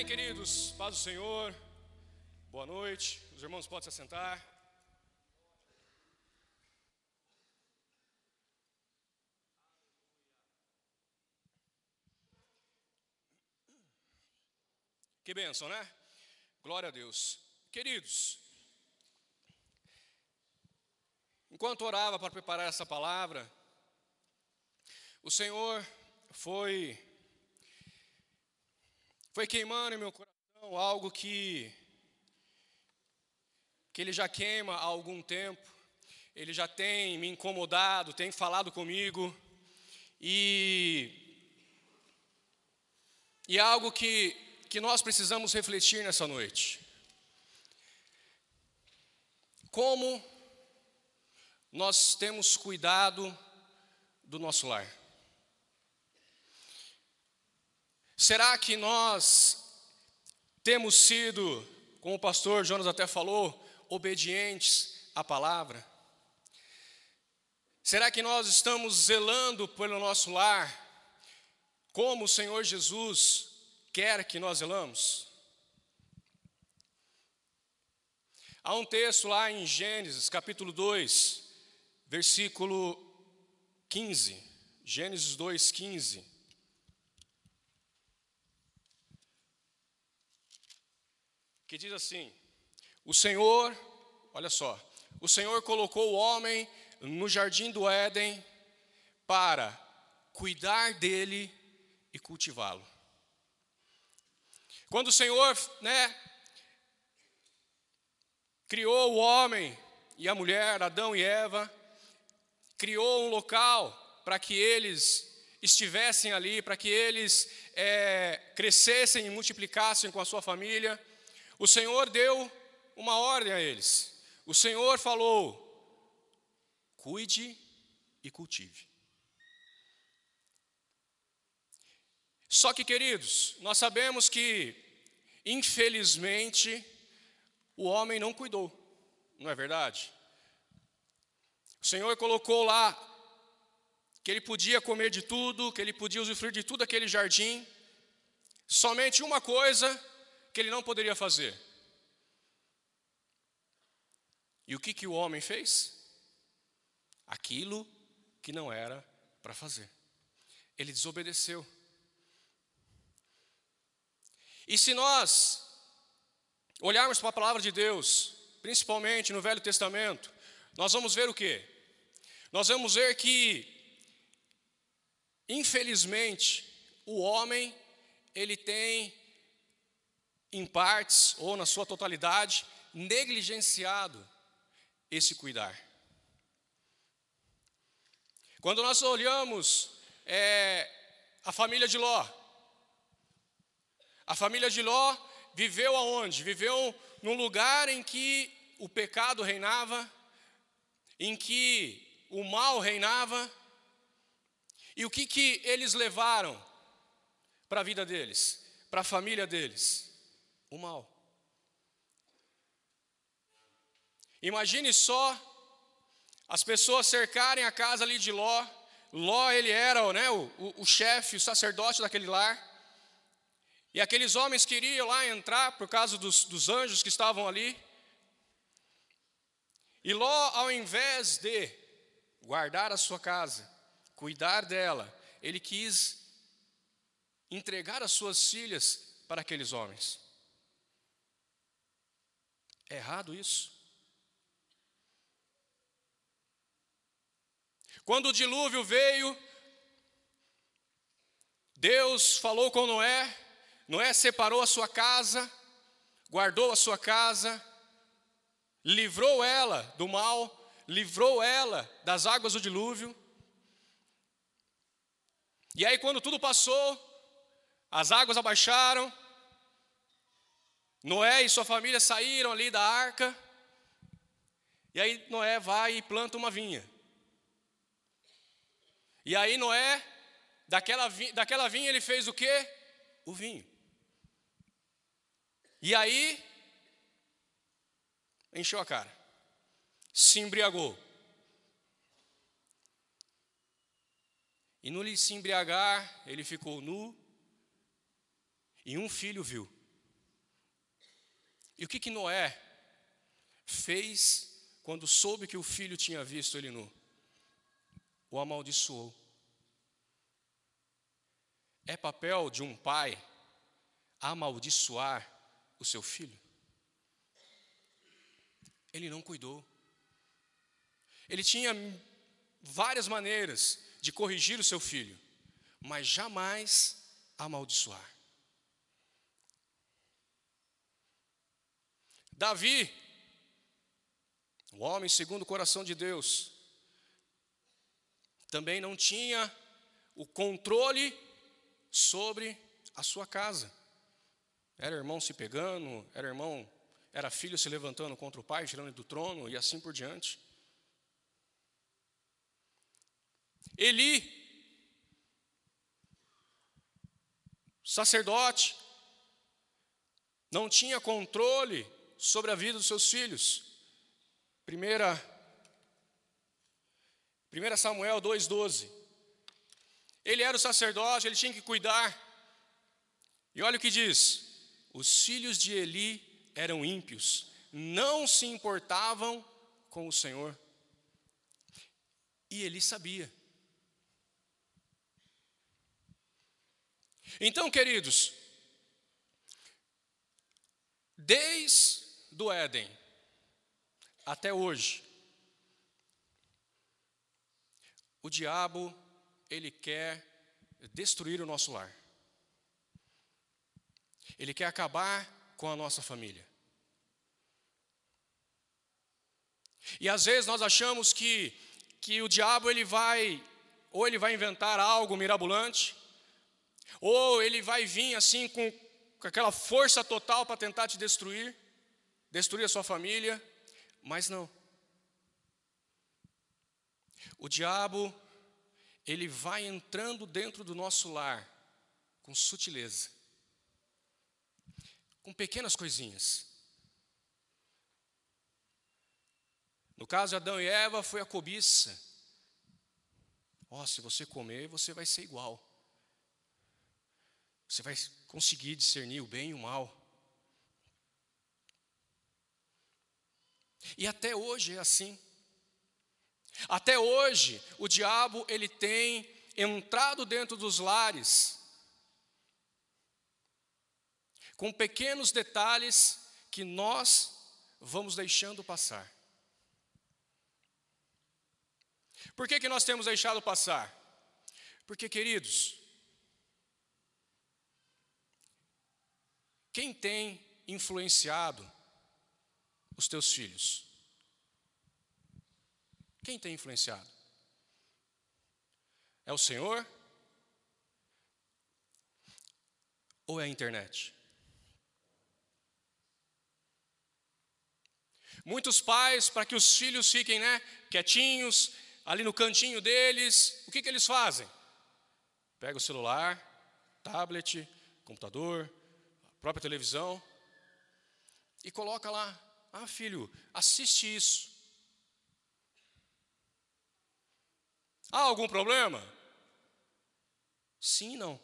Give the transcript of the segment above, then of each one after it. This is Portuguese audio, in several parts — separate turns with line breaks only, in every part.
Bem, queridos, paz do Senhor, boa noite. Os irmãos podem se assentar. Que bênção, né? Glória a Deus. Queridos, enquanto orava para preparar essa palavra, o Senhor foi foi queimando em meu coração algo que que ele já queima há algum tempo. Ele já tem me incomodado, tem falado comigo e e é algo que que nós precisamos refletir nessa noite. Como nós temos cuidado do nosso lar? Será que nós temos sido, como o pastor Jonas até falou, obedientes à palavra? Será que nós estamos zelando pelo nosso lar, como o Senhor Jesus quer que nós zelamos? Há um texto lá em Gênesis, capítulo 2, versículo 15. Gênesis 2, 15. Que diz assim: O Senhor, olha só, o Senhor colocou o homem no jardim do Éden para cuidar dele e cultivá-lo. Quando o Senhor, né, criou o homem e a mulher, Adão e Eva, criou um local para que eles estivessem ali, para que eles é, crescessem e multiplicassem com a sua família. O Senhor deu uma ordem a eles. O Senhor falou: cuide e cultive. Só que, queridos, nós sabemos que, infelizmente, o homem não cuidou, não é verdade? O Senhor colocou lá que ele podia comer de tudo, que ele podia usufruir de tudo aquele jardim, somente uma coisa que ele não poderia fazer. E o que, que o homem fez? Aquilo que não era para fazer. Ele desobedeceu. E se nós olharmos para a palavra de Deus, principalmente no Velho Testamento, nós vamos ver o quê? Nós vamos ver que, infelizmente, o homem, ele tem em partes ou na sua totalidade, negligenciado esse cuidar. Quando nós olhamos é, a família de Ló, a família de Ló viveu aonde? Viveu num lugar em que o pecado reinava, em que o mal reinava. E o que, que eles levaram para a vida deles, para a família deles? O mal. Imagine só as pessoas cercarem a casa ali de Ló. Ló, ele era né, o, o, o chefe, o sacerdote daquele lar. E aqueles homens queriam lá entrar por causa dos, dos anjos que estavam ali. E Ló, ao invés de guardar a sua casa, cuidar dela, ele quis entregar as suas filhas para aqueles homens. É errado isso? Quando o dilúvio veio, Deus falou com Noé, Noé separou a sua casa, guardou a sua casa, livrou ela do mal, livrou ela das águas do dilúvio. E aí, quando tudo passou, as águas abaixaram, Noé e sua família saíram ali da arca. E aí Noé vai e planta uma vinha. E aí Noé, daquela, daquela vinha ele fez o quê? O vinho. E aí, encheu a cara. Se embriagou. E no lhe se embriagar, ele ficou nu. E um filho viu. E o que, que Noé fez quando soube que o filho tinha visto ele nu? O amaldiçoou. É papel de um pai amaldiçoar o seu filho? Ele não cuidou. Ele tinha várias maneiras de corrigir o seu filho, mas jamais amaldiçoar. Davi, o homem segundo o coração de Deus, também não tinha o controle sobre a sua casa. Era irmão se pegando, era irmão, era filho se levantando contra o pai, tirando do trono e assim por diante. Eli, sacerdote, não tinha controle sobre a vida dos seus filhos. Primeira, 1 Samuel 2,12. Ele era o sacerdote, ele tinha que cuidar. E olha o que diz: os filhos de Eli eram ímpios, não se importavam com o Senhor. E Eli sabia. Então, queridos, desde do Éden até hoje, o diabo ele quer destruir o nosso lar. Ele quer acabar com a nossa família. E às vezes nós achamos que, que o diabo ele vai, ou ele vai inventar algo mirabolante, ou ele vai vir assim com, com aquela força total para tentar te destruir, destruir a sua família, mas não. O diabo, ele vai entrando dentro do nosso lar com sutileza com pequenas coisinhas. No caso de Adão e Eva, foi a cobiça. Ó, oh, se você comer, você vai ser igual. Você vai conseguir discernir o bem e o mal. E até hoje é assim. Até hoje, o diabo ele tem entrado dentro dos lares com pequenos detalhes que nós vamos deixando passar. Por que, que nós temos deixado passar? Porque, queridos, quem tem influenciado os teus filhos? Quem tem influenciado? É o Senhor? Ou é a internet? Muitos pais, para que os filhos fiquem né, quietinhos, ali no cantinho deles, o que, que eles fazem? Pega o celular, tablet, computador, própria televisão e coloca lá: Ah, filho, assiste isso. Há algum problema? Sim não.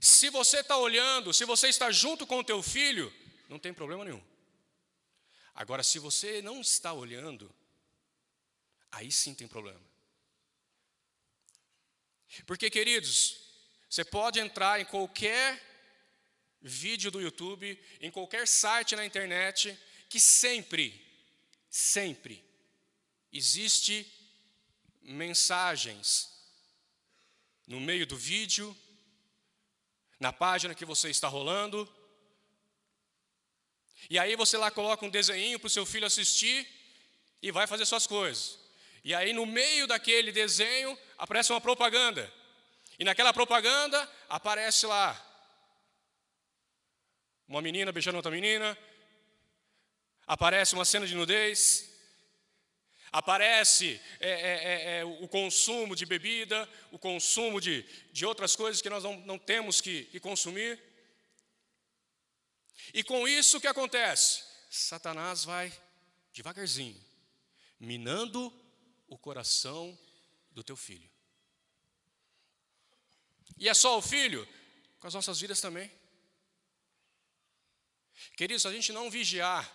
Se você está olhando, se você está junto com o teu filho, não tem problema nenhum. Agora, se você não está olhando, aí sim tem problema. Porque, queridos, você pode entrar em qualquer vídeo do YouTube, em qualquer site na internet, que sempre, sempre existe mensagens no meio do vídeo, na página que você está rolando, e aí você lá coloca um desenho para o seu filho assistir e vai fazer suas coisas. E aí no meio daquele desenho aparece uma propaganda. E naquela propaganda aparece lá uma menina beijando outra menina, aparece uma cena de nudez, aparece é, é, é, é o consumo de bebida, o consumo de, de outras coisas que nós não, não temos que, que consumir. E com isso o que acontece? Satanás vai devagarzinho, minando o coração do teu filho. E é só o filho? Com as nossas vidas também. Queridos, se a gente não vigiar,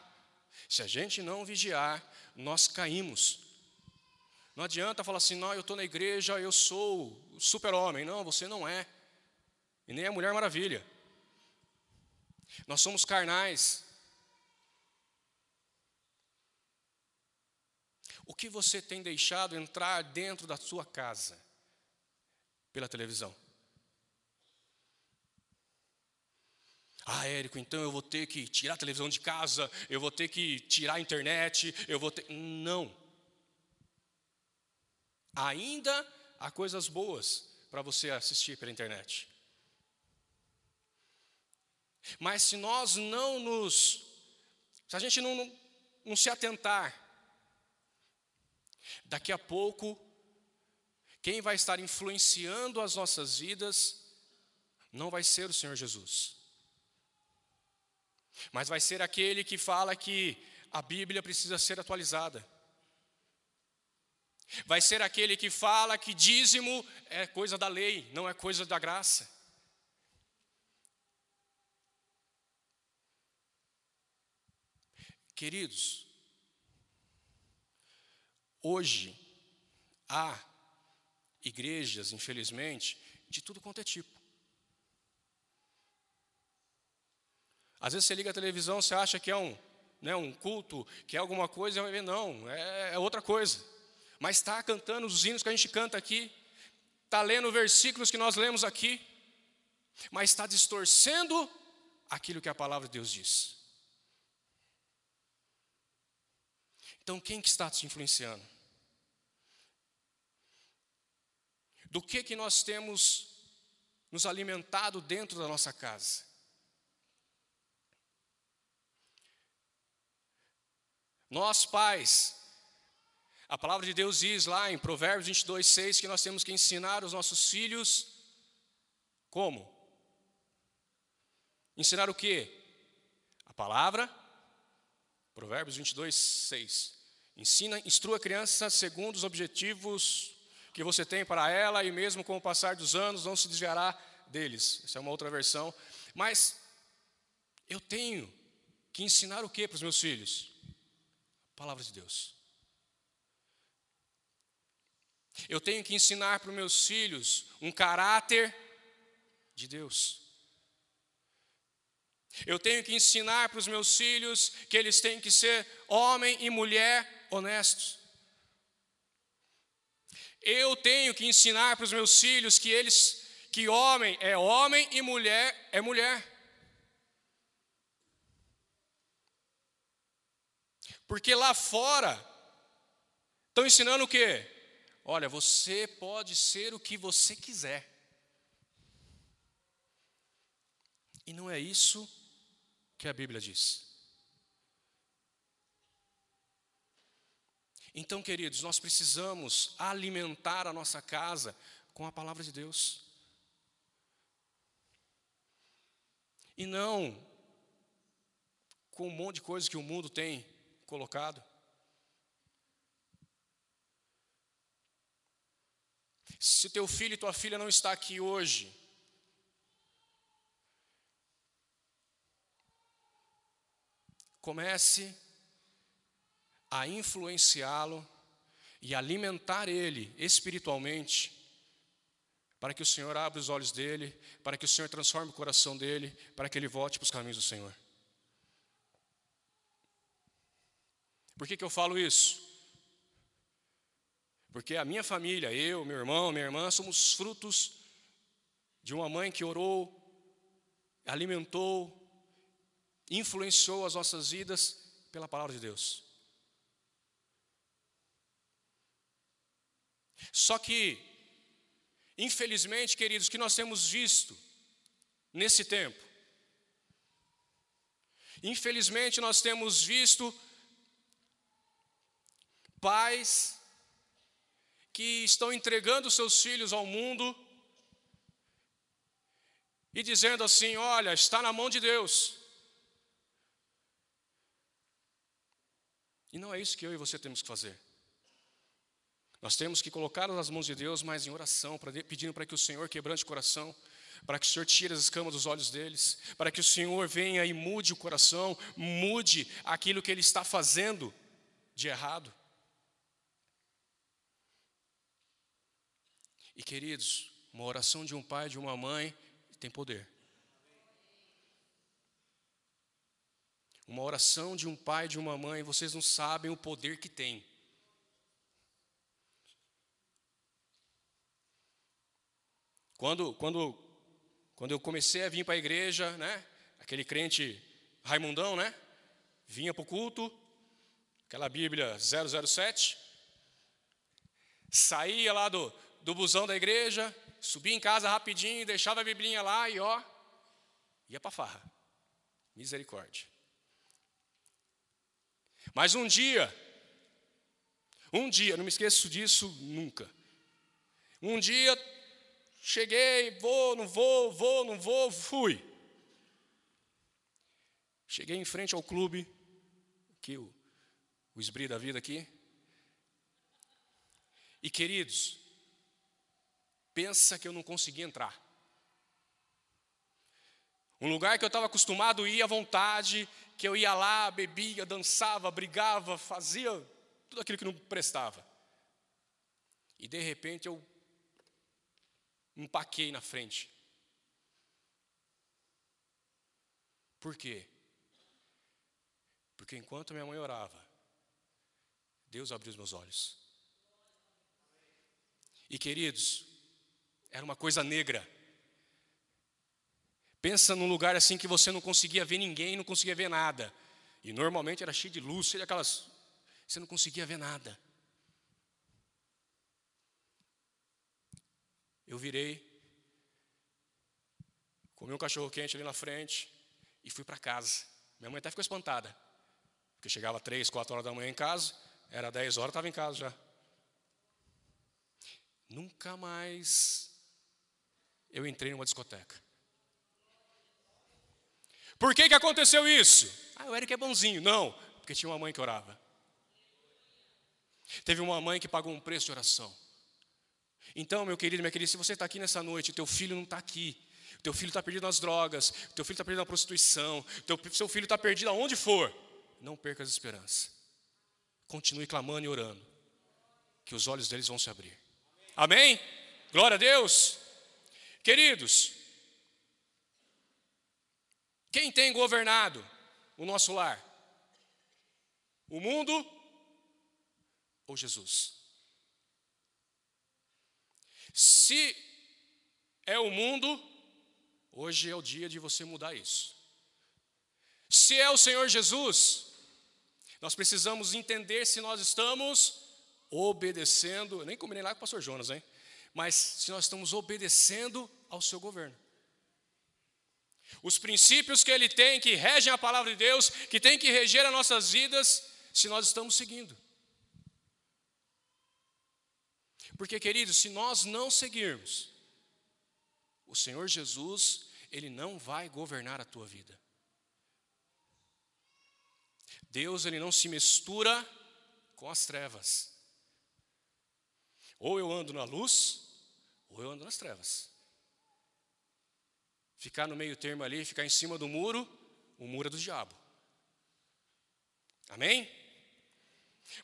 se a gente não vigiar, nós caímos. Não adianta falar assim, não, eu estou na igreja, eu sou super-homem. Não, você não é. E nem a Mulher Maravilha. Nós somos carnais. O que você tem deixado entrar dentro da sua casa pela televisão? Ah, Érico, então eu vou ter que tirar a televisão de casa, eu vou ter que tirar a internet, eu vou ter. Não. Ainda há coisas boas para você assistir pela internet. Mas se nós não nos. Se a gente não, não, não se atentar, daqui a pouco, quem vai estar influenciando as nossas vidas não vai ser o Senhor Jesus. Mas vai ser aquele que fala que a Bíblia precisa ser atualizada. Vai ser aquele que fala que dízimo é coisa da lei, não é coisa da graça. Queridos, hoje há igrejas, infelizmente, de tudo quanto é tipo. Às vezes você liga a televisão, você acha que é um, né, um culto, que é alguma coisa, ver, não, é, é outra coisa. Mas está cantando os hinos que a gente canta aqui, está lendo versículos que nós lemos aqui, mas está distorcendo aquilo que a palavra de Deus diz. Então, quem que está te influenciando? Do que que nós temos nos alimentado dentro da nossa casa? Nós pais, a palavra de Deus diz lá em Provérbios 22, 6 que nós temos que ensinar os nossos filhos como? Ensinar o quê? A palavra, Provérbios 22, 6. Ensina, instrua a criança segundo os objetivos que você tem para ela, e mesmo com o passar dos anos não se desviará deles. Essa é uma outra versão. Mas eu tenho que ensinar o que para os meus filhos? Palavra de Deus. Eu tenho que ensinar para os meus filhos um caráter de Deus. Eu tenho que ensinar para os meus filhos que eles têm que ser homem e mulher honestos. Eu tenho que ensinar para os meus filhos que eles que homem é homem e mulher é mulher. Porque lá fora estão ensinando o quê? Olha, você pode ser o que você quiser. E não é isso que a Bíblia diz. Então, queridos, nós precisamos alimentar a nossa casa com a palavra de Deus. E não com um monte de coisas que o mundo tem colocado. Se teu filho e tua filha não está aqui hoje, comece a influenciá-lo e alimentar ele espiritualmente, para que o Senhor abra os olhos dele, para que o Senhor transforme o coração dele, para que ele volte para os caminhos do Senhor. Por que, que eu falo isso? Porque a minha família, eu, meu irmão, minha irmã, somos frutos de uma mãe que orou, alimentou, influenciou as nossas vidas pela palavra de Deus. Só que, infelizmente, queridos, o que nós temos visto nesse tempo, infelizmente nós temos visto pais que estão entregando seus filhos ao mundo e dizendo assim: olha, está na mão de Deus. E não é isso que eu e você temos que fazer. Nós temos que colocar nas mãos de Deus, mas em oração, pedindo para que o Senhor quebrante o coração. para que o Senhor tire as escamas dos olhos deles, para que o Senhor venha e mude o coração, mude aquilo que ele está fazendo de errado. E queridos, uma oração de um pai, de uma mãe, tem poder. Uma oração de um pai, de uma mãe, vocês não sabem o poder que tem. Quando, quando, quando eu comecei a vir para a igreja, né, aquele crente Raimundão, né, vinha para o culto, aquela Bíblia 007, saía lá do, do busão da igreja, subia em casa rapidinho, deixava a Biblinha lá e ó, ia para farra. Misericórdia. Mas um dia, um dia, não me esqueço disso nunca. Um dia, cheguei, vou, não vou, vou, não vou, fui. Cheguei em frente ao clube, aqui o, o esbri da vida aqui. E queridos, pensa que eu não consegui entrar. Um lugar que eu estava acostumado a ir à vontade, que eu ia lá, bebia, dançava, brigava, fazia tudo aquilo que não prestava. E de repente eu empaquei na frente. Por quê? Porque enquanto minha mãe orava, Deus abriu os meus olhos. E queridos, era uma coisa negra. Pensa num lugar assim que você não conseguia ver ninguém, não conseguia ver nada. E normalmente era cheio de luz, cheio de aquelas. Você não conseguia ver nada. Eu virei, comi um cachorro quente ali na frente e fui para casa. Minha mãe até ficou espantada, porque chegava três, quatro horas da manhã em casa, era dez horas, estava em casa já. Nunca mais eu entrei numa discoteca. Por que, que aconteceu isso? Ah, o Eric é bonzinho. Não, porque tinha uma mãe que orava. Teve uma mãe que pagou um preço de oração. Então, meu querido, minha querida, se você está aqui nessa noite, teu filho não está aqui, teu filho está perdido nas drogas, teu filho está perdido na prostituição, teu, seu filho está perdido aonde for, não perca as esperanças. Continue clamando e orando, que os olhos deles vão se abrir. Amém? Glória a Deus. Queridos, quem tem governado o nosso lar? O mundo ou Jesus? Se é o mundo, hoje é o dia de você mudar isso. Se é o Senhor Jesus, nós precisamos entender se nós estamos obedecendo, nem combinei lá com o pastor Jonas, hein? Mas se nós estamos obedecendo ao seu governo. Os princípios que ele tem, que regem a palavra de Deus, que tem que reger as nossas vidas, se nós estamos seguindo. Porque, queridos, se nós não seguirmos, o Senhor Jesus, Ele não vai governar a tua vida. Deus, Ele não se mistura com as trevas. Ou eu ando na luz, ou eu ando nas trevas. Ficar no meio termo ali, ficar em cima do muro, o muro é do diabo. Amém?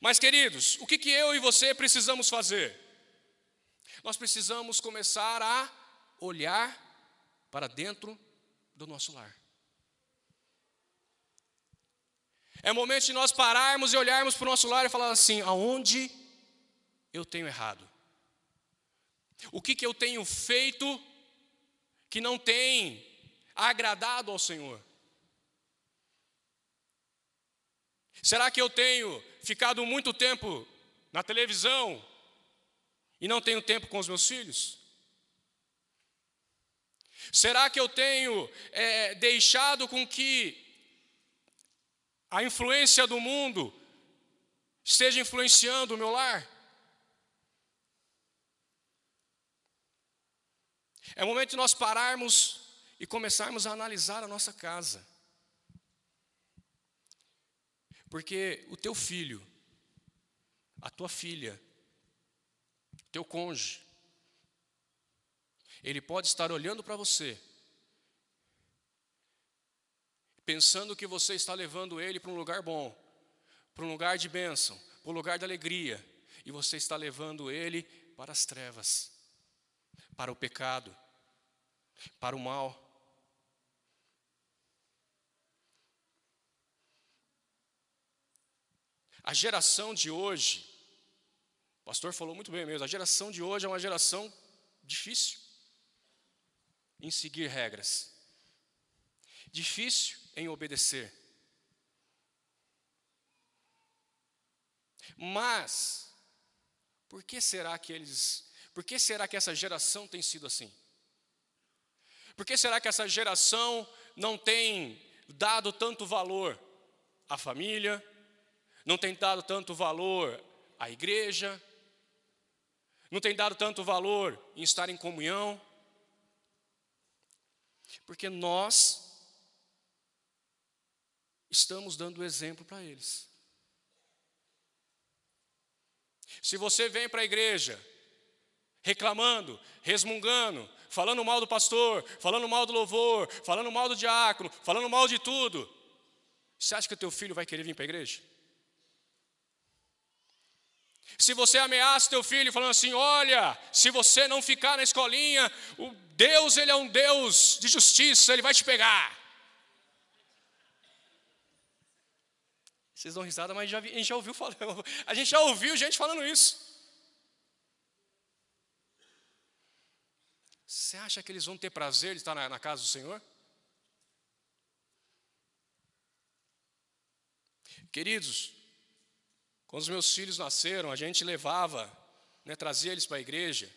Mas, queridos, o que, que eu e você precisamos fazer? Nós precisamos começar a olhar para dentro do nosso lar. É momento de nós pararmos e olharmos para o nosso lar e falar assim: aonde eu tenho errado? O que, que eu tenho feito que não tem agradado ao Senhor? Será que eu tenho ficado muito tempo na televisão e não tenho tempo com os meus filhos? Será que eu tenho é, deixado com que a influência do mundo esteja influenciando o meu lar? É o momento de nós pararmos e começarmos a analisar a nossa casa. Porque o teu filho, a tua filha, teu cônjuge, ele pode estar olhando para você, pensando que você está levando ele para um lugar bom, para um lugar de bênção, para um lugar de alegria, e você está levando ele para as trevas, para o pecado, para o mal. A geração de hoje, o pastor falou muito bem mesmo, a geração de hoje é uma geração difícil em seguir regras, difícil em obedecer. Mas, por que será que eles, por que será que essa geração tem sido assim? Por que será que essa geração não tem dado tanto valor à família, não tem dado tanto valor à igreja, não tem dado tanto valor em estar em comunhão, porque nós estamos dando exemplo para eles. Se você vem para a igreja reclamando, resmungando, falando mal do pastor, falando mal do louvor, falando mal do diácono, falando mal de tudo, você acha que o teu filho vai querer vir para a igreja? Se você ameaça teu filho falando assim, olha, se você não ficar na escolinha, o Deus ele é um Deus de justiça, ele vai te pegar. Vocês dão risada, mas já, a gente já ouviu falando, a gente já ouviu gente falando isso. Você acha que eles vão ter prazer de estar na, na casa do Senhor? Queridos, quando os meus filhos nasceram, a gente levava, né, trazia eles para a igreja,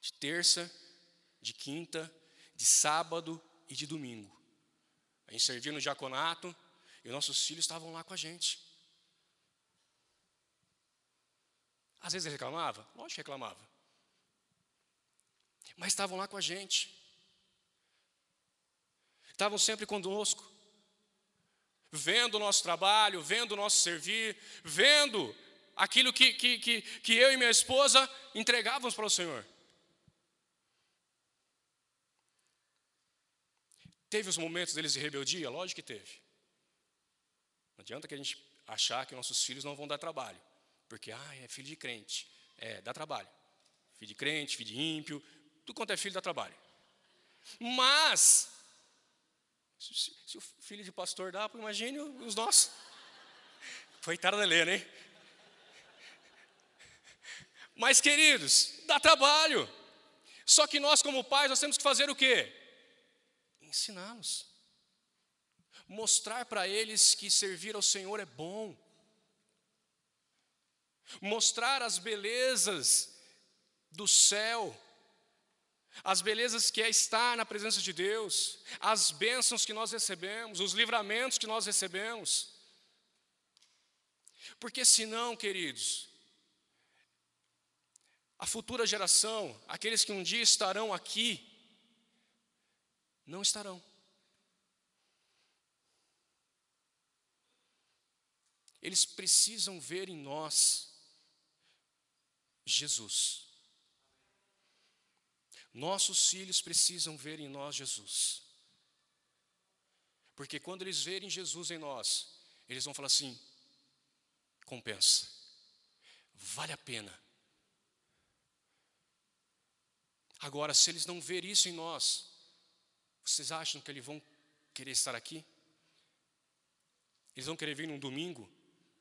de terça, de quinta, de sábado e de domingo. A gente servia no diaconato e nossos filhos estavam lá com a gente. Às vezes reclamava? Lógico que reclamava. Mas estavam lá com a gente. Estavam sempre conosco vendo o nosso trabalho, vendo o nosso servir, vendo aquilo que, que, que, que eu e minha esposa entregávamos para o Senhor. Teve os momentos deles de rebeldia? Lógico que teve. Não adianta que a gente achar que nossos filhos não vão dar trabalho, porque ah, é filho de crente. É, dá trabalho. Filho de crente, filho de ímpio, tudo quanto é filho dá trabalho. Mas se, se, o filho de pastor dá, imagine os nossos. Coitada da Helena, hein? Mas, queridos, dá trabalho. Só que nós, como pais, nós temos que fazer o quê? Ensiná-los. Mostrar para eles que servir ao Senhor é bom. Mostrar as belezas do céu as belezas que é estar na presença de Deus, as bênçãos que nós recebemos, os livramentos que nós recebemos. Porque senão, queridos, a futura geração, aqueles que um dia estarão aqui, não estarão. Eles precisam ver em nós Jesus. Nossos filhos precisam ver em nós Jesus. Porque quando eles verem Jesus em nós, eles vão falar assim: compensa, vale a pena. Agora, se eles não verem isso em nós, vocês acham que eles vão querer estar aqui? Eles vão querer vir num domingo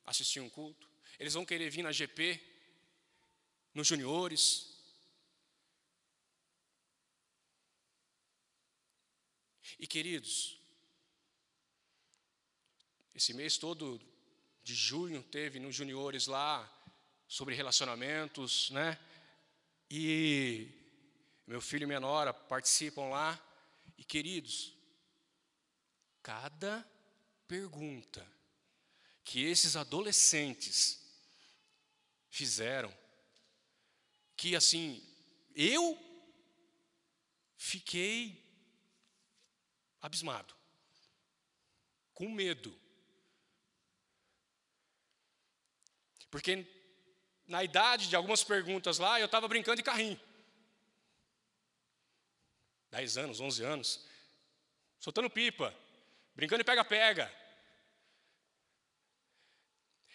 assistir um culto? Eles vão querer vir na GP, nos juniores, E queridos, esse mês todo de junho teve nos juniores lá sobre relacionamentos, né? E meu filho e minha nora participam lá. E queridos, cada pergunta que esses adolescentes fizeram, que assim, eu fiquei abismado, com medo. Porque na idade de algumas perguntas lá, eu estava brincando de carrinho. 10 anos, 11 anos, soltando pipa, brincando de pega-pega.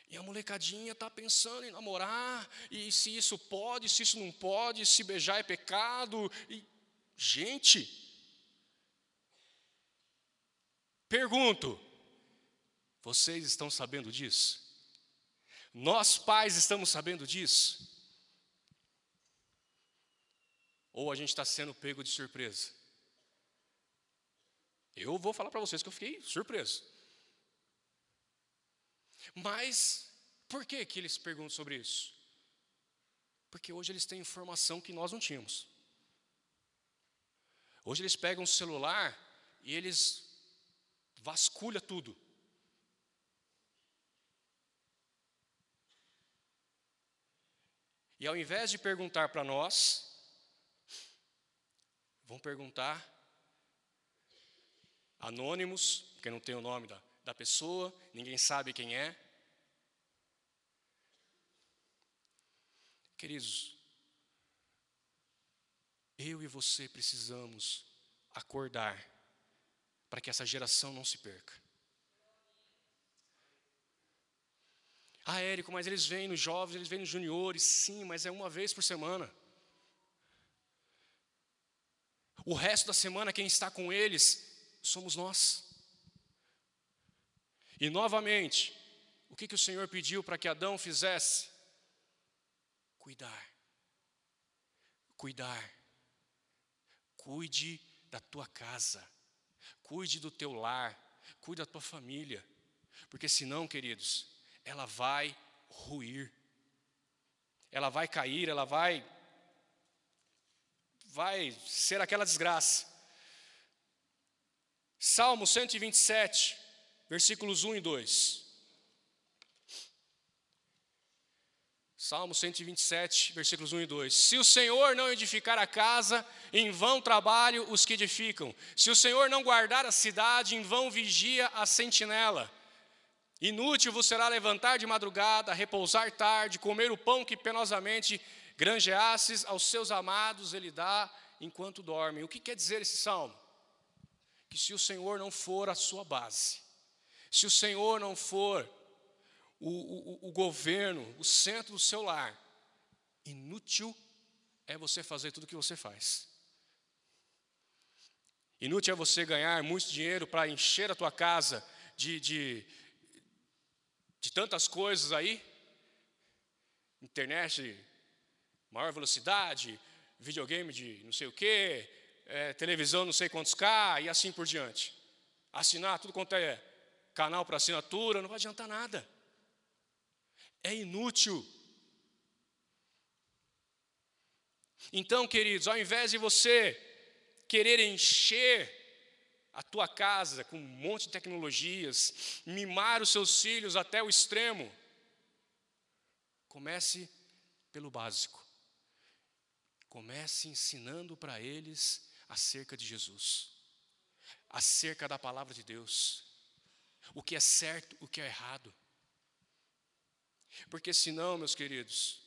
E a molecadinha está pensando em namorar, e se isso pode, se isso não pode, se beijar é pecado. E, gente, pergunto, vocês estão sabendo disso? Nós pais estamos sabendo disso? Ou a gente está sendo pego de surpresa? Eu vou falar para vocês que eu fiquei surpreso. Mas, por que, que eles perguntam sobre isso? Porque hoje eles têm informação que nós não tínhamos. Hoje eles pegam o celular e eles vasculham tudo. E ao invés de perguntar para nós, vão perguntar anônimos, porque não tem o nome da, da pessoa, ninguém sabe quem é. Queridos, eu e você precisamos acordar para que essa geração não se perca. Ah, Érico, mas eles vêm nos jovens, eles vêm nos juniores, sim, mas é uma vez por semana. O resto da semana, quem está com eles somos nós. E novamente, o que, que o Senhor pediu para que Adão fizesse? Cuidar. Cuidar. Cuide da tua casa. Cuide do teu lar. Cuide da tua família. Porque senão, queridos, ela vai ruir. Ela vai cair, ela vai vai ser aquela desgraça. Salmo 127, versículos 1 e 2. Salmo 127, versículos 1 e 2. Se o Senhor não edificar a casa, em vão trabalho os que edificam. Se o Senhor não guardar a cidade, em vão vigia a sentinela. Inútil vos será levantar de madrugada, repousar tarde, comer o pão que penosamente granjeasses aos seus amados, ele dá enquanto dormem. O que quer dizer esse salmo? Que se o Senhor não for a sua base, se o Senhor não for o, o, o governo, o centro do seu lar, inútil é você fazer tudo o que você faz. Inútil é você ganhar muito dinheiro para encher a tua casa de, de de tantas coisas aí, internet, maior velocidade, videogame de não sei o quê, é, televisão não sei quantos K e assim por diante. Assinar tudo quanto é canal para assinatura, não vai adiantar nada. É inútil. Então, queridos, ao invés de você querer encher a tua casa com um monte de tecnologias, mimar os seus filhos até o extremo. Comece pelo básico. Comece ensinando para eles acerca de Jesus, acerca da palavra de Deus, o que é certo, o que é errado. Porque senão, meus queridos,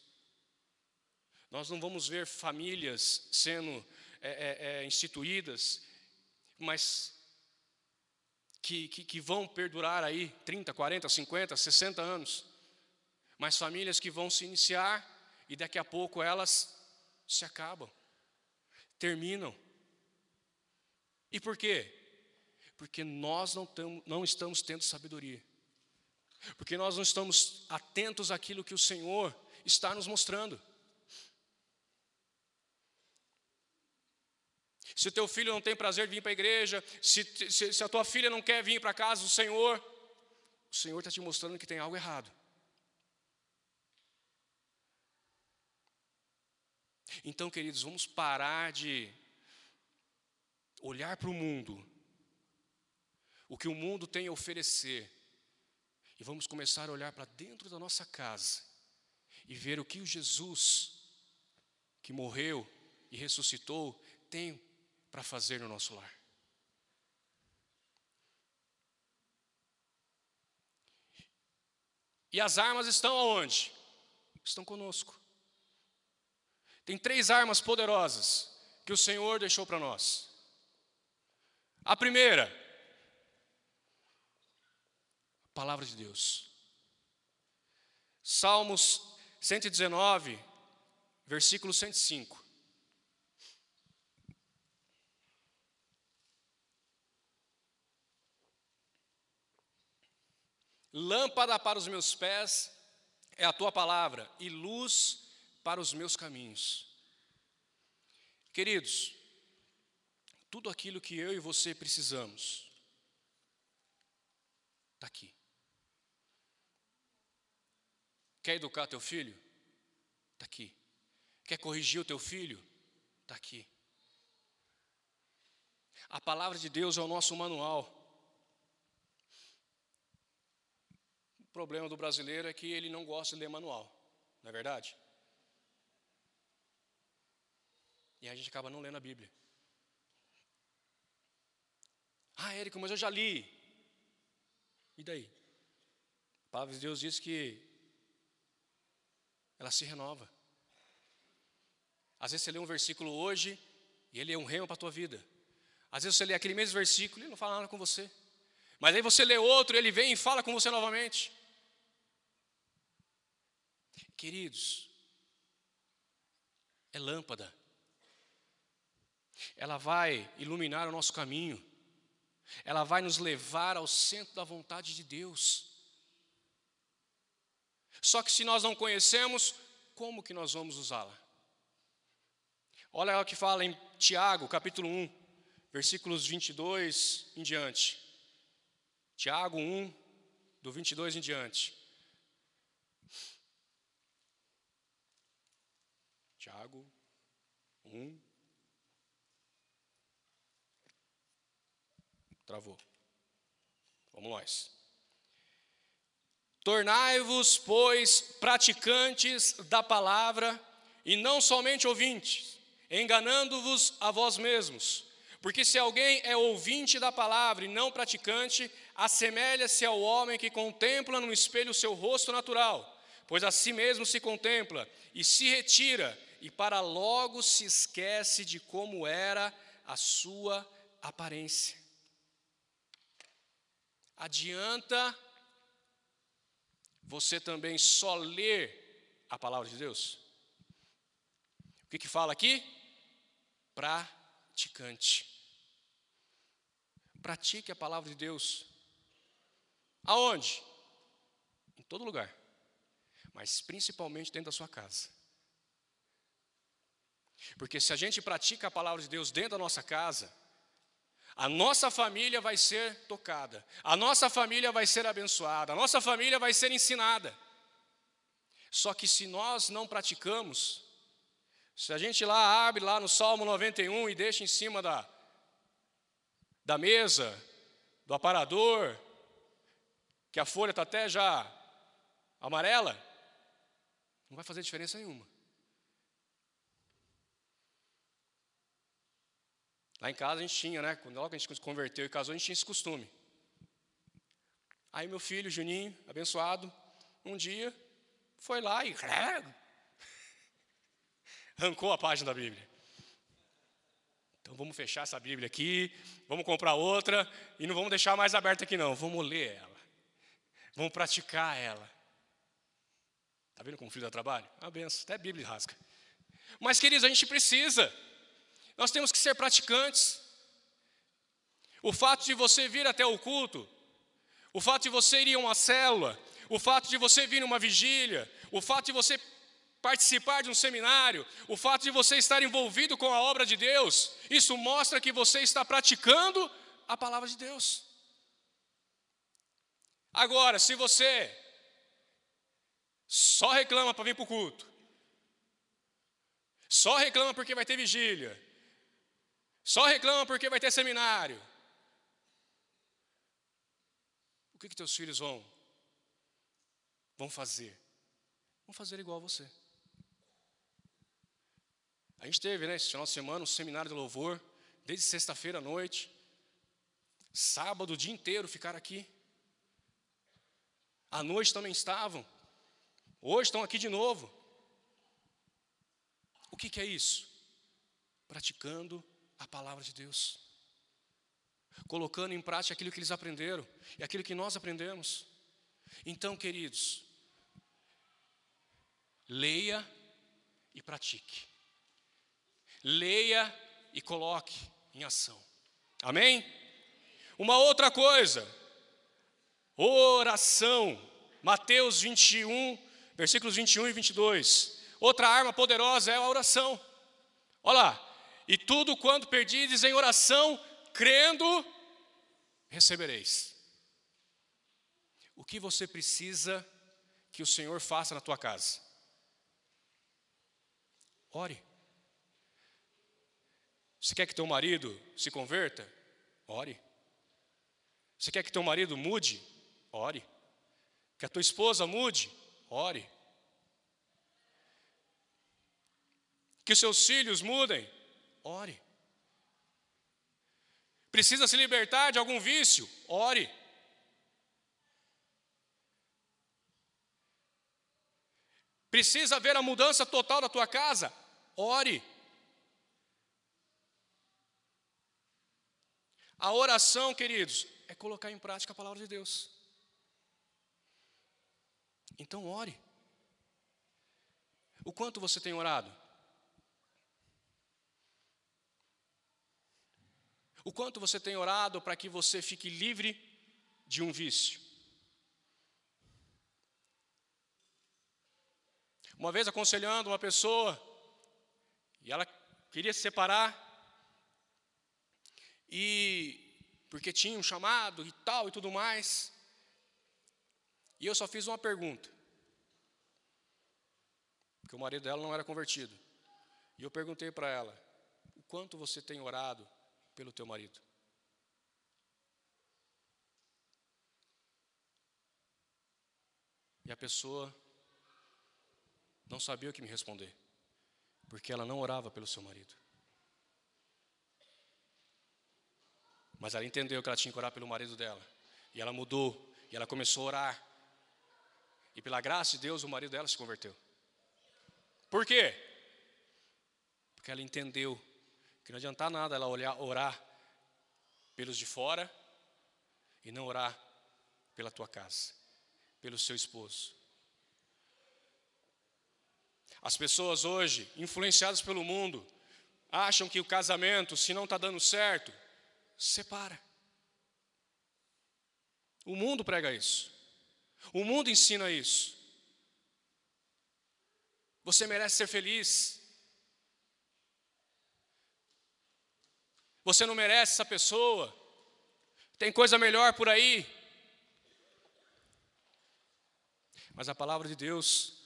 nós não vamos ver famílias sendo é, é, é, instituídas, mas que, que, que vão perdurar aí 30, 40, 50, 60 anos, mas famílias que vão se iniciar e daqui a pouco elas se acabam, terminam. E por quê? Porque nós não, tamo, não estamos tendo sabedoria, porque nós não estamos atentos àquilo que o Senhor está nos mostrando. Se o teu filho não tem prazer de vir para a igreja, se, se, se a tua filha não quer vir para casa do Senhor, o Senhor está te mostrando que tem algo errado. Então, queridos, vamos parar de olhar para o mundo, o que o mundo tem a oferecer, e vamos começar a olhar para dentro da nossa casa e ver o que o Jesus, que morreu e ressuscitou, tem para fazer no nosso lar. E as armas estão aonde? Estão conosco. Tem três armas poderosas que o Senhor deixou para nós. A primeira, palavra de Deus. Salmos 119, versículo 105. Lâmpada para os meus pés é a tua palavra e luz para os meus caminhos. Queridos, tudo aquilo que eu e você precisamos está aqui. Quer educar teu filho? Está aqui. Quer corrigir o teu filho? Está aqui. A palavra de Deus é o nosso manual. O problema do brasileiro é que ele não gosta de ler manual, não é verdade? E a gente acaba não lendo a Bíblia. Ah, Érico, mas eu já li. E daí? A palavra de Deus diz que ela se renova. Às vezes você lê um versículo hoje e ele é um remo para a tua vida. Às vezes você lê aquele mesmo versículo e ele não fala nada com você. Mas aí você lê outro, ele vem e fala com você novamente. Queridos, é lâmpada ela vai iluminar o nosso caminho, ela vai nos levar ao centro da vontade de Deus. Só que se nós não conhecemos, como que nós vamos usá-la? Olha o que fala em Tiago, capítulo 1, versículos 22 em diante. Tiago 1, do 22 em diante. Tiago 1, Travou. Vamos nós. Tornai-vos, pois, praticantes da palavra e não somente ouvintes, enganando-vos a vós mesmos. Porque se alguém é ouvinte da palavra e não praticante, assemelha-se ao homem que contempla no espelho o seu rosto natural, pois a si mesmo se contempla e se retira, e para logo se esquece de como era a sua aparência adianta você também só ler a palavra de Deus? O que, que fala aqui? Praticante. Pratique a palavra de Deus. Aonde? Em todo lugar. Mas principalmente dentro da sua casa. Porque se a gente pratica a palavra de Deus dentro da nossa casa, a nossa família vai ser tocada, a nossa família vai ser abençoada, a nossa família vai ser ensinada. Só que se nós não praticamos, se a gente lá abre lá no Salmo 91 e deixa em cima da, da mesa, do aparador, que a folha está até já amarela, não vai fazer diferença nenhuma. Lá em casa a gente tinha, né? Quando logo a gente se converteu e casou, a gente tinha esse costume. Aí meu filho, Juninho, abençoado, um dia foi lá e arrancou a página da Bíblia. Então vamos fechar essa Bíblia aqui, vamos comprar outra e não vamos deixar mais aberta aqui não, vamos ler ela. Vamos praticar ela. Está vendo como o filho dá trabalho? Uma benção, até a Bíblia rasga. Mas, queridos, a gente precisa. Nós temos que ser praticantes. O fato de você vir até o culto, o fato de você ir a uma célula, o fato de você vir a uma vigília, o fato de você participar de um seminário, o fato de você estar envolvido com a obra de Deus, isso mostra que você está praticando a palavra de Deus. Agora, se você só reclama para vir para o culto, só reclama porque vai ter vigília, só reclama porque vai ter seminário. O que, que teus filhos vão, vão fazer? Vão fazer igual a você. A gente teve, né, esse final de semana, um seminário de louvor, desde sexta-feira à noite. Sábado, o dia inteiro ficaram aqui. À noite também estavam. Hoje estão aqui de novo. O que, que é isso? Praticando a palavra de Deus. colocando em prática aquilo que eles aprenderam e aquilo que nós aprendemos. Então, queridos, leia e pratique. Leia e coloque em ação. Amém? Uma outra coisa, oração. Mateus 21, versículos 21 e 22. Outra arma poderosa é a oração. Olha lá. E tudo quanto perdides em oração, crendo, recebereis. O que você precisa que o Senhor faça na tua casa? Ore. Você quer que teu marido se converta? Ore. Você quer que teu marido mude? Ore. Que a tua esposa mude? Ore. Que seus filhos mudem? Ore. Precisa se libertar de algum vício? Ore. Precisa ver a mudança total da tua casa? Ore. A oração, queridos, é colocar em prática a palavra de Deus. Então, ore. O quanto você tem orado? O quanto você tem orado para que você fique livre de um vício? Uma vez aconselhando uma pessoa, e ela queria se separar, e porque tinha um chamado e tal e tudo mais, e eu só fiz uma pergunta, porque o marido dela não era convertido, e eu perguntei para ela: o quanto você tem orado pelo teu marido? E a pessoa não sabia o que me responder, porque ela não orava pelo seu marido. Mas ela entendeu que ela tinha que orar pelo marido dela, e ela mudou, e ela começou a orar. E pela graça de Deus, o marido dela se converteu. Por quê? Porque ela entendeu que não adianta nada ela olhar, orar pelos de fora e não orar pela tua casa, pelo seu esposo, as pessoas hoje, influenciadas pelo mundo, acham que o casamento, se não está dando certo, separa. O mundo prega isso. O mundo ensina isso. Você merece ser feliz. Você não merece essa pessoa. Tem coisa melhor por aí. Mas a palavra de Deus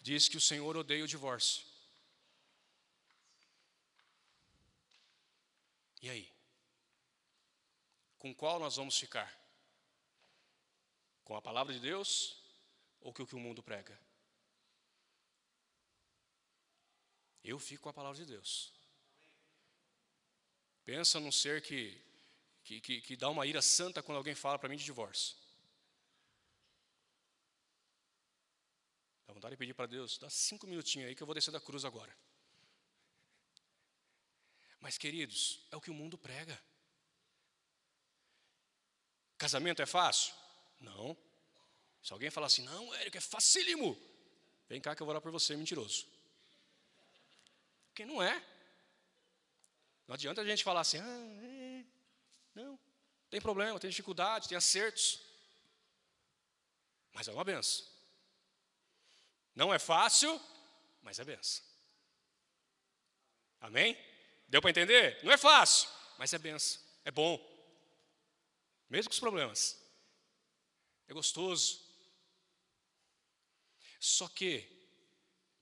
diz que o Senhor odeia o divórcio. E aí? Com qual nós vamos ficar? Com a palavra de Deus ou com o que o mundo prega? Eu fico com a palavra de Deus. Pensa num ser que, que, que, que dá uma ira santa quando alguém fala para mim de divórcio. Dá vontade de pedir para Deus, dá cinco minutinhos aí que eu vou descer da cruz agora. Mas, queridos, é o que o mundo prega. Casamento é fácil? Não. Se alguém falar assim, não, Érico, é facílimo. Vem cá que eu vou orar por você, mentiroso. Porque não é. Não adianta a gente falar assim, ah, é. não, tem problema, tem dificuldade, tem acertos. Mas é uma benção. Não é fácil, mas é benção. Amém? Deu para entender? Não é fácil, mas é benção. É bom. Mesmo com os problemas. É gostoso. Só que,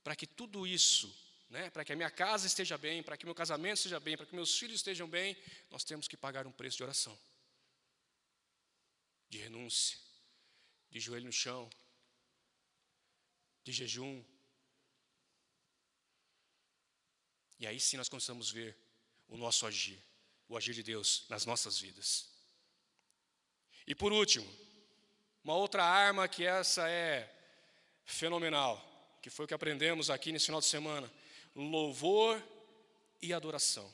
para que tudo isso, né, para que a minha casa esteja bem, para que meu casamento esteja bem, para que meus filhos estejam bem, nós temos que pagar um preço de oração, de renúncia, de joelho no chão, de jejum. E aí sim nós começamos a ver o nosso agir, o agir de Deus nas nossas vidas. E por último, uma outra arma que essa é fenomenal, que foi o que aprendemos aqui nesse final de semana: louvor e adoração.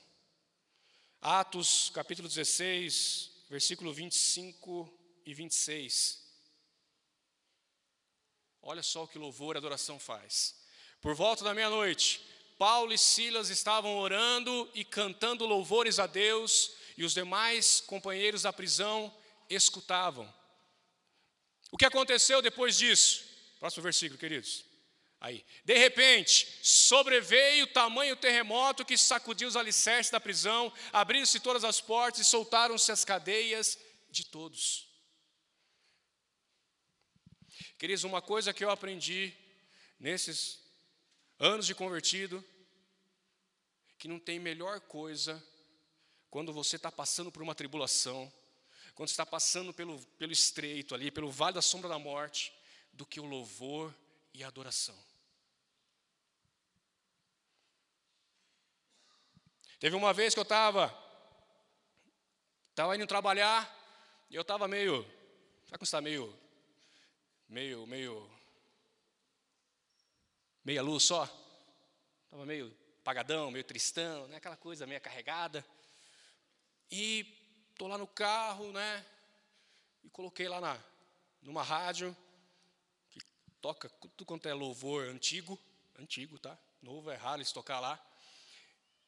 Atos capítulo 16, versículo 25 e 26. Olha só o que louvor e adoração faz. Por volta da meia-noite, Paulo e Silas estavam orando e cantando louvores a Deus, e os demais companheiros da prisão escutavam. O que aconteceu depois disso? Próximo versículo, queridos. Aí, de repente, sobreveio tamanho terremoto que sacudiu os alicerces da prisão, abriram-se todas as portas e soltaram-se as cadeias de todos. Queridos, uma coisa que eu aprendi nesses anos de convertido, que não tem melhor coisa quando você está passando por uma tribulação, quando está passando pelo, pelo estreito ali, pelo vale da sombra da morte, do que o louvor e a adoração. Teve uma vez que eu estava estava indo trabalhar e eu estava meio, sabe quando está meio, meio, meio, meia luz só? Estava meio pagadão, meio tristão, né? aquela coisa meio carregada. E estou lá no carro, né? E coloquei lá na, numa rádio, que toca tudo quanto é louvor antigo, antigo, tá? Novo é raro eles tocar lá.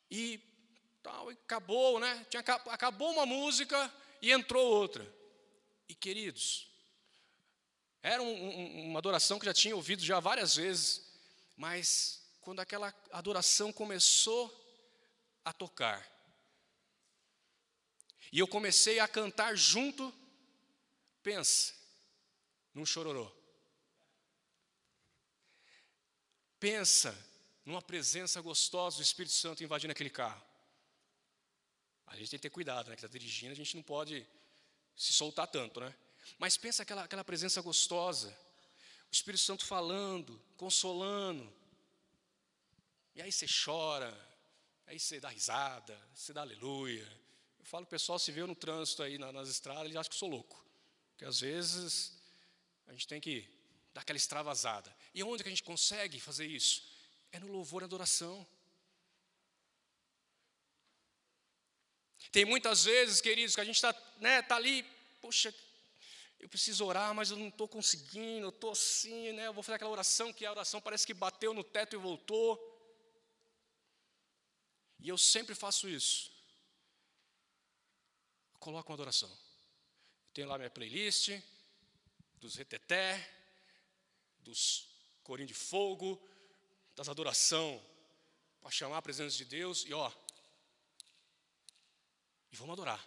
E tal, e acabou, né? Tinha, acabou uma música e entrou outra. E queridos, era um, um, uma adoração que já tinha ouvido já várias vezes, mas quando aquela adoração começou a tocar, e eu comecei a cantar junto, pensa, num chororô. Pensa numa presença gostosa do Espírito Santo invadindo aquele carro. A gente tem que ter cuidado, né? Que está dirigindo, a gente não pode se soltar tanto, né? Mas pensa aquela, aquela presença gostosa, o Espírito Santo falando, consolando. E aí você chora, aí você dá risada, você dá aleluia, eu falo, o pessoal se vê no trânsito aí nas estradas, eles acham que eu sou louco. Porque às vezes a gente tem que dar aquela extravasada. E onde que a gente consegue fazer isso? É no louvor e adoração. Tem muitas vezes, queridos, que a gente está né, tá ali, poxa, eu preciso orar, mas eu não estou conseguindo, eu estou assim, né, eu vou fazer aquela oração que a oração parece que bateu no teto e voltou. E eu sempre faço isso coloco uma adoração. Tenho lá minha playlist dos reteté, dos corinhos de fogo, das adoração, para chamar a presença de Deus e ó, e vamos adorar.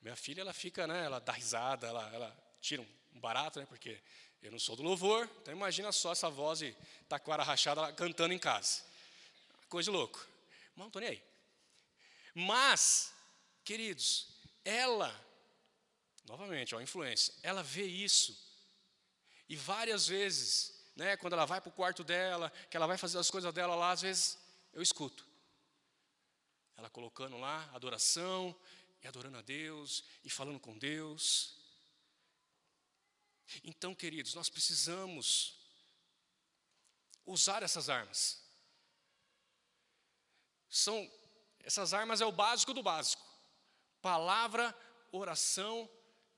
Minha filha, ela fica, né, ela dá risada, ela, ela tira um barato, né, porque eu não sou do louvor, então imagina só essa voz e taquara rachada cantando em casa. Coisa de louco. Mas não estou nem aí. Mas, queridos, ela, novamente, ó, a influência, ela vê isso. E várias vezes, né, quando ela vai para o quarto dela, que ela vai fazer as coisas dela lá, às vezes eu escuto. Ela colocando lá adoração, e adorando a Deus, e falando com Deus. Então, queridos, nós precisamos usar essas armas. São essas armas é o básico do básico: palavra, oração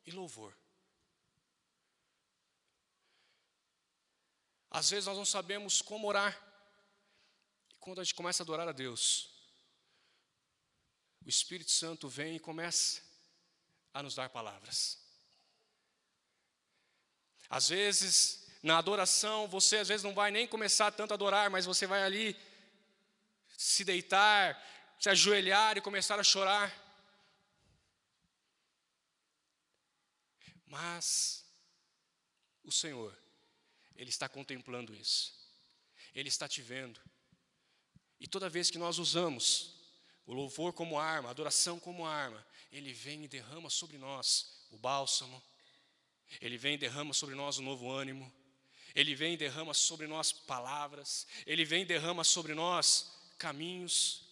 e louvor. Às vezes nós não sabemos como orar. E quando a gente começa a adorar a Deus, o Espírito Santo vem e começa a nos dar palavras. Às vezes, na adoração, você às vezes não vai nem começar tanto a adorar, mas você vai ali se deitar, se ajoelhar e começar a chorar. Mas o Senhor, Ele está contemplando isso, Ele está te vendo. E toda vez que nós usamos o louvor como arma, a adoração como arma, Ele vem e derrama sobre nós o bálsamo, Ele vem e derrama sobre nós o novo ânimo, Ele vem e derrama sobre nós palavras, Ele vem e derrama sobre nós caminhos,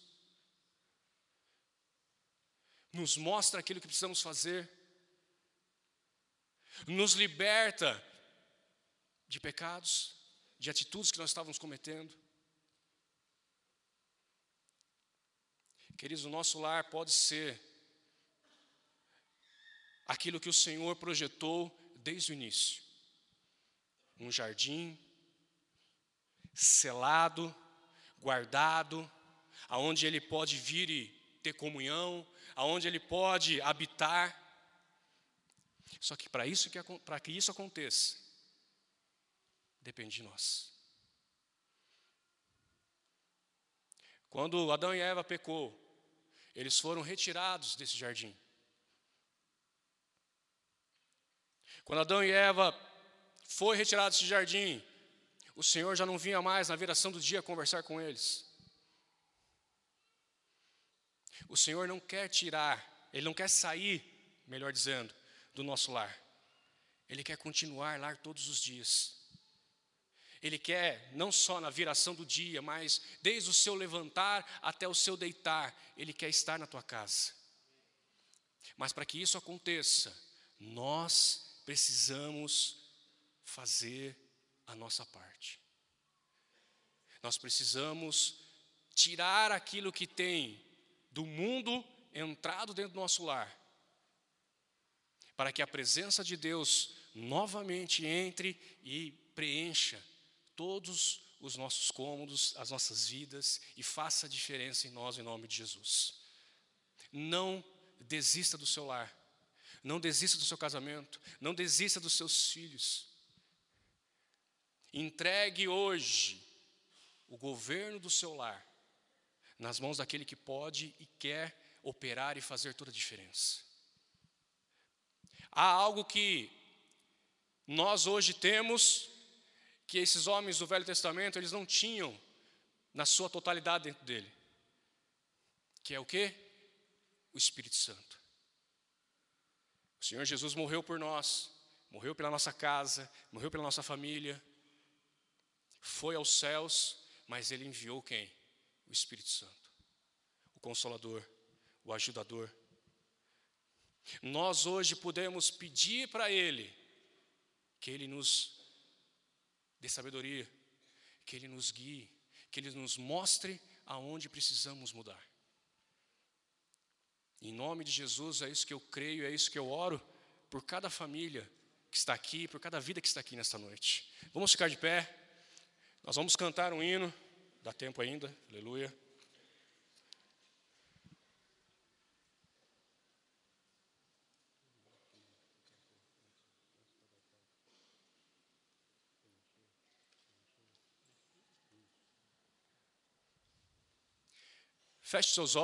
nos mostra aquilo que precisamos fazer, nos liberta de pecados, de atitudes que nós estávamos cometendo. Queridos, o nosso lar pode ser aquilo que o Senhor projetou desde o início um jardim selado, guardado, aonde ele pode vir e ter comunhão, aonde ele pode habitar. Só que para isso que para que isso aconteça, depende de nós. Quando Adão e Eva pecou, eles foram retirados desse jardim. Quando Adão e Eva foi retirado desse jardim, o Senhor já não vinha mais na viração do dia conversar com eles. O Senhor não quer tirar, Ele não quer sair, melhor dizendo, do nosso lar. Ele quer continuar lá todos os dias. Ele quer, não só na viração do dia, mas desde o seu levantar até o seu deitar, Ele quer estar na tua casa. Mas para que isso aconteça, nós precisamos fazer a nossa parte. Nós precisamos tirar aquilo que tem do mundo entrado dentro do nosso lar, para que a presença de Deus novamente entre e preencha todos os nossos cômodos, as nossas vidas e faça a diferença em nós, em nome de Jesus. Não desista do seu lar, não desista do seu casamento, não desista dos seus filhos. Entregue hoje o governo do seu lar nas mãos daquele que pode e quer operar e fazer toda a diferença. Há algo que nós hoje temos que esses homens do Velho Testamento, eles não tinham na sua totalidade dentro dele. Que é o que? O Espírito Santo. O Senhor Jesus morreu por nós, morreu pela nossa casa, morreu pela nossa família, foi aos céus, mas ele enviou quem? O Espírito Santo, o Consolador, o Ajudador. Nós hoje podemos pedir para Ele que Ele nos dê sabedoria, que Ele nos guie, que Ele nos mostre aonde precisamos mudar. Em nome de Jesus, é isso que eu creio, é isso que eu oro por cada família que está aqui, por cada vida que está aqui nesta noite. Vamos ficar de pé, nós vamos cantar um hino, dá tempo ainda, aleluia. Feche seus olhos.